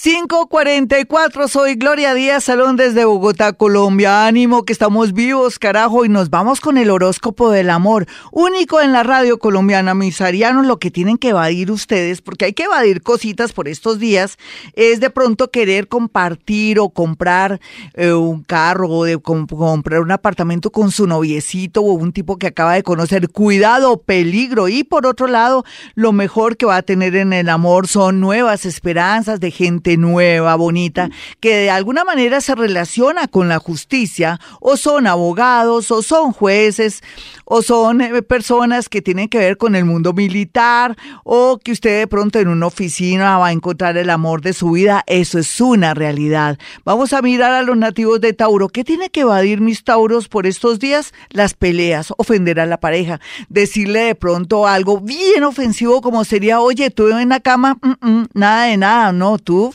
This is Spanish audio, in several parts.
544, soy Gloria Díaz Salón desde Bogotá, Colombia. Ánimo que estamos vivos, carajo, y nos vamos con el horóscopo del amor, único en la radio colombiana. Mis arianos, lo que tienen que evadir ustedes, porque hay que evadir cositas por estos días, es de pronto querer compartir o comprar eh, un carro o de comprar un apartamento con su noviecito o un tipo que acaba de conocer. Cuidado, peligro. Y por otro lado, lo mejor que va a tener en el amor son nuevas esperanzas de gente nueva, bonita, que de alguna manera se relaciona con la justicia, o son abogados, o son jueces, o son eh, personas que tienen que ver con el mundo militar, o que usted de pronto en una oficina va a encontrar el amor de su vida. Eso es una realidad. Vamos a mirar a los nativos de Tauro. ¿Qué tiene que evadir mis Tauros por estos días? Las peleas, ofender a la pareja, decirle de pronto algo bien ofensivo como sería, oye, tú en la cama, mm, mm, nada de nada, no, tú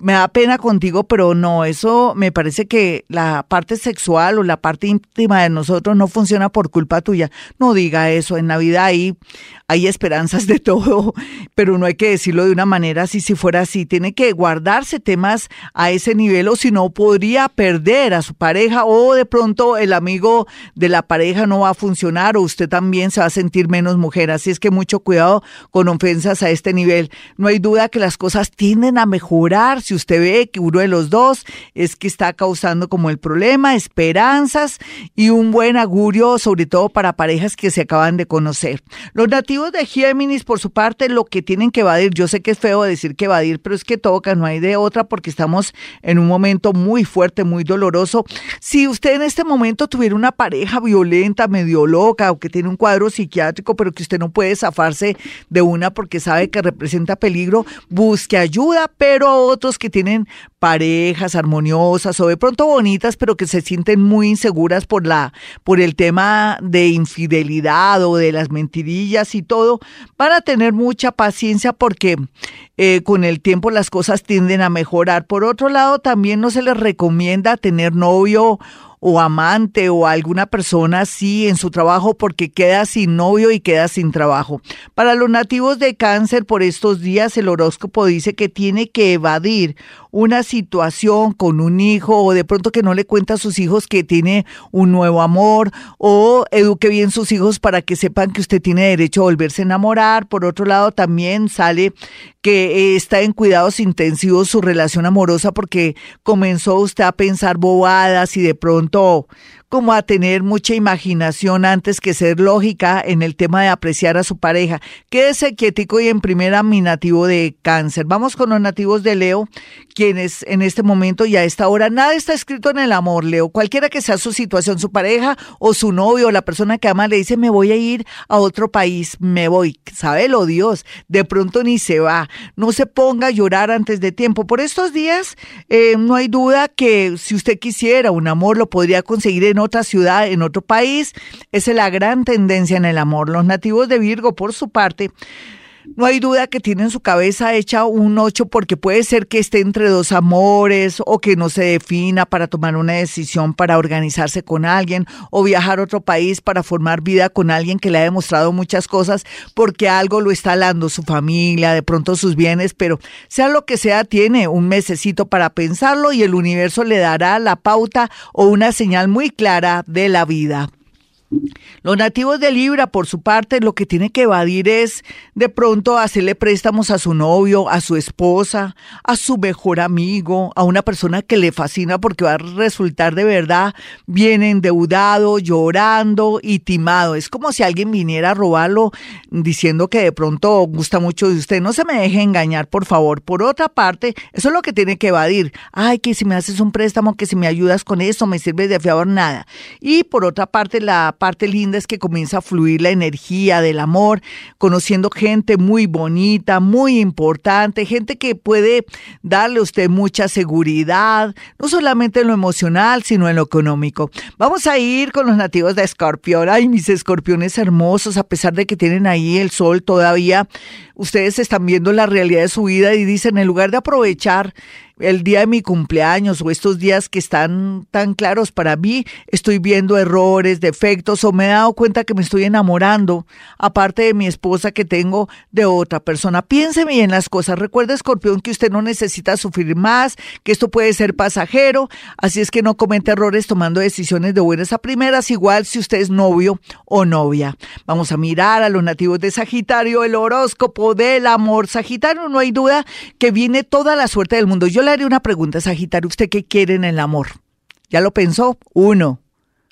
me da pena contigo, pero no, eso me parece que la parte sexual o la parte íntima de nosotros no funciona por culpa tuya. No diga eso, en Navidad hay, hay esperanzas de todo, pero no hay que decirlo de una manera así, si fuera así. Tiene que guardarse temas a ese nivel o si no podría perder a su pareja o de pronto el amigo de la pareja no va a funcionar o usted también se va a sentir menos mujer. Así es que mucho cuidado con ofensas a este nivel. No hay duda que las cosas tienden a mejorar si usted ve que uno de los dos es que está causando como el problema, esperanzas y un buen augurio, sobre todo para parejas que se acaban de conocer. Los nativos de Géminis, por su parte, lo que tienen que evadir, yo sé que es feo decir que evadir, pero es que toca, no hay de otra porque estamos en un momento muy fuerte, muy doloroso. Si usted en este momento tuviera una pareja violenta, medio loca o que tiene un cuadro psiquiátrico, pero que usted no puede zafarse de una porque sabe que representa peligro, busque ayuda, pero a otros que tienen parejas armoniosas o de pronto bonitas, pero que se sienten muy inseguras por la por el tema de infidelidad o de las mentirillas y todo, para tener mucha paciencia porque eh, con el tiempo las cosas tienden a mejorar. Por otro lado, también no se les recomienda tener novio o amante o alguna persona así en su trabajo porque queda sin novio y queda sin trabajo. Para los nativos de cáncer por estos días el horóscopo dice que tiene que evadir una situación con un hijo o de pronto que no le cuenta a sus hijos que tiene un nuevo amor o eduque bien sus hijos para que sepan que usted tiene derecho a volverse a enamorar. Por otro lado, también sale que está en cuidados intensivos su relación amorosa porque comenzó usted a pensar bobadas y de pronto como a tener mucha imaginación antes que ser lógica en el tema de apreciar a su pareja. Quédese quietico y en primera mi nativo de cáncer. Vamos con los nativos de Leo, quienes en este momento y a esta hora nada está escrito en el amor, Leo. Cualquiera que sea su situación, su pareja o su novio o la persona que ama le dice me voy a ir a otro país, me voy. Sábelo Dios, de pronto ni se va. No se ponga a llorar antes de tiempo. Por estos días eh, no hay duda que si usted quisiera un amor lo podría conseguir en otra ciudad, en otro país. Esa es la gran tendencia en el amor. Los nativos de Virgo, por su parte, no hay duda que tiene en su cabeza hecha un 8 porque puede ser que esté entre dos amores o que no se defina para tomar una decisión para organizarse con alguien o viajar a otro país para formar vida con alguien que le ha demostrado muchas cosas porque algo lo está dando su familia, de pronto sus bienes, pero sea lo que sea, tiene un mesecito para pensarlo y el universo le dará la pauta o una señal muy clara de la vida. Los nativos de Libra, por su parte, lo que tiene que evadir es de pronto hacerle préstamos a su novio, a su esposa, a su mejor amigo, a una persona que le fascina porque va a resultar de verdad bien endeudado, llorando y timado. Es como si alguien viniera a robarlo diciendo que de pronto gusta mucho de usted. No se me deje engañar, por favor. Por otra parte, eso es lo que tiene que evadir. Ay, que si me haces un préstamo, que si me ayudas con eso, me sirve de fiador, nada. Y por otra parte, la parte linda es que comienza a fluir la energía del amor, conociendo gente muy bonita, muy importante, gente que puede darle a usted mucha seguridad, no solamente en lo emocional, sino en lo económico. Vamos a ir con los nativos de Escorpión. Ay, mis escorpiones hermosos, a pesar de que tienen ahí el sol todavía, ustedes están viendo la realidad de su vida y dicen, en lugar de aprovechar el día de mi cumpleaños o estos días que están tan claros para mí, estoy viendo errores, defectos o me he dado cuenta que me estoy enamorando, aparte de mi esposa que tengo de otra persona. Piense bien las cosas. Recuerde, escorpión, que usted no necesita sufrir más, que esto puede ser pasajero, así es que no comete errores tomando decisiones de buenas a primeras, igual si usted es novio o novia. Vamos a mirar a los nativos de Sagitario, el horóscopo del amor. Sagitario, no hay duda que viene toda la suerte del mundo. Yo le haré una pregunta, Sagitario. ¿Usted qué quiere en el amor? ¿Ya lo pensó? Uno,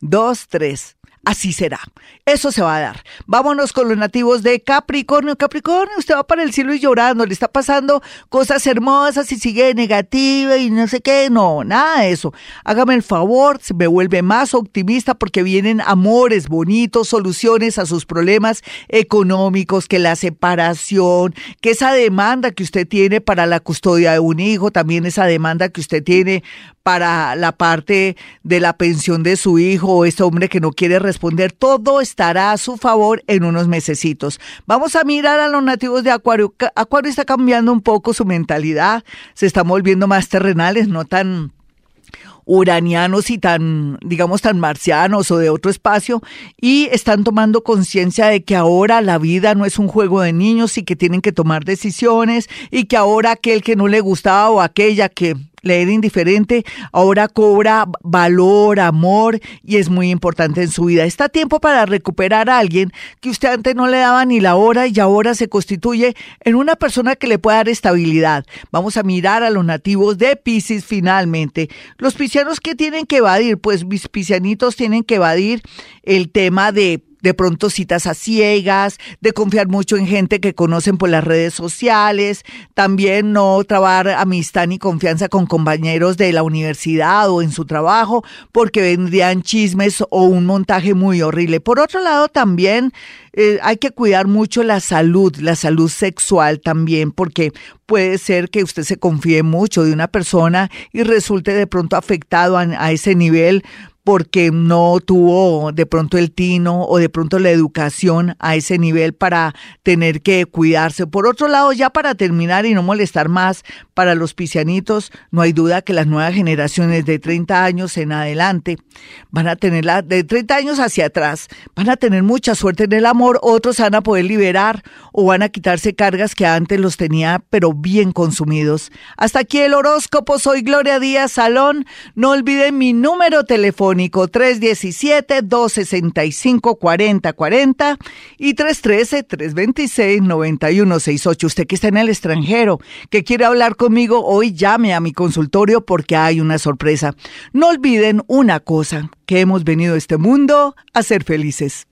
dos, tres así será. Eso se va a dar. Vámonos con los nativos de Capricornio. Capricornio, usted va para el cielo y llorando, le está pasando cosas hermosas y sigue negativa y no sé qué. No, nada de eso. Hágame el favor, se me vuelve más optimista porque vienen amores bonitos, soluciones a sus problemas económicos, que la separación, que esa demanda que usted tiene para la custodia de un hijo, también esa demanda que usted tiene para la parte de la pensión de su hijo o ese hombre que no quiere responder, todo estará a su favor en unos mesecitos. Vamos a mirar a los nativos de Acuario. Acuario está cambiando un poco su mentalidad, se están volviendo más terrenales, no tan uranianos y tan, digamos, tan marcianos o de otro espacio, y están tomando conciencia de que ahora la vida no es un juego de niños y que tienen que tomar decisiones y que ahora aquel que no le gustaba o aquella que le era indiferente, ahora cobra valor, amor y es muy importante en su vida. Está tiempo para recuperar a alguien que usted antes no le daba ni la hora y ahora se constituye en una persona que le puede dar estabilidad. Vamos a mirar a los nativos de Pisces finalmente. Los piscianos que tienen que evadir, pues mis piscianitos tienen que evadir el tema de de pronto citas a ciegas, de confiar mucho en gente que conocen por las redes sociales, también no trabar amistad ni confianza con compañeros de la universidad o en su trabajo, porque vendrían chismes o un montaje muy horrible. Por otro lado, también eh, hay que cuidar mucho la salud, la salud sexual también, porque puede ser que usted se confíe mucho de una persona y resulte de pronto afectado a ese nivel porque no tuvo de pronto el tino o de pronto la educación a ese nivel para tener que cuidarse. Por otro lado, ya para terminar y no molestar más para los piscianitos, no hay duda que las nuevas generaciones de 30 años en adelante van a tener de 30 años hacia atrás, van a tener mucha suerte en el amor, otros van a poder liberar o van a quitarse cargas que antes los tenía pero bien consumidos. Hasta aquí el horóscopo, soy Gloria Díaz Salón, no olviden mi número telefónico 317-265-4040 y 313-326-9168. Usted que está en el extranjero, que quiere hablar conmigo, hoy llame a mi consultorio porque hay una sorpresa. No olviden una cosa, que hemos venido a este mundo a ser felices.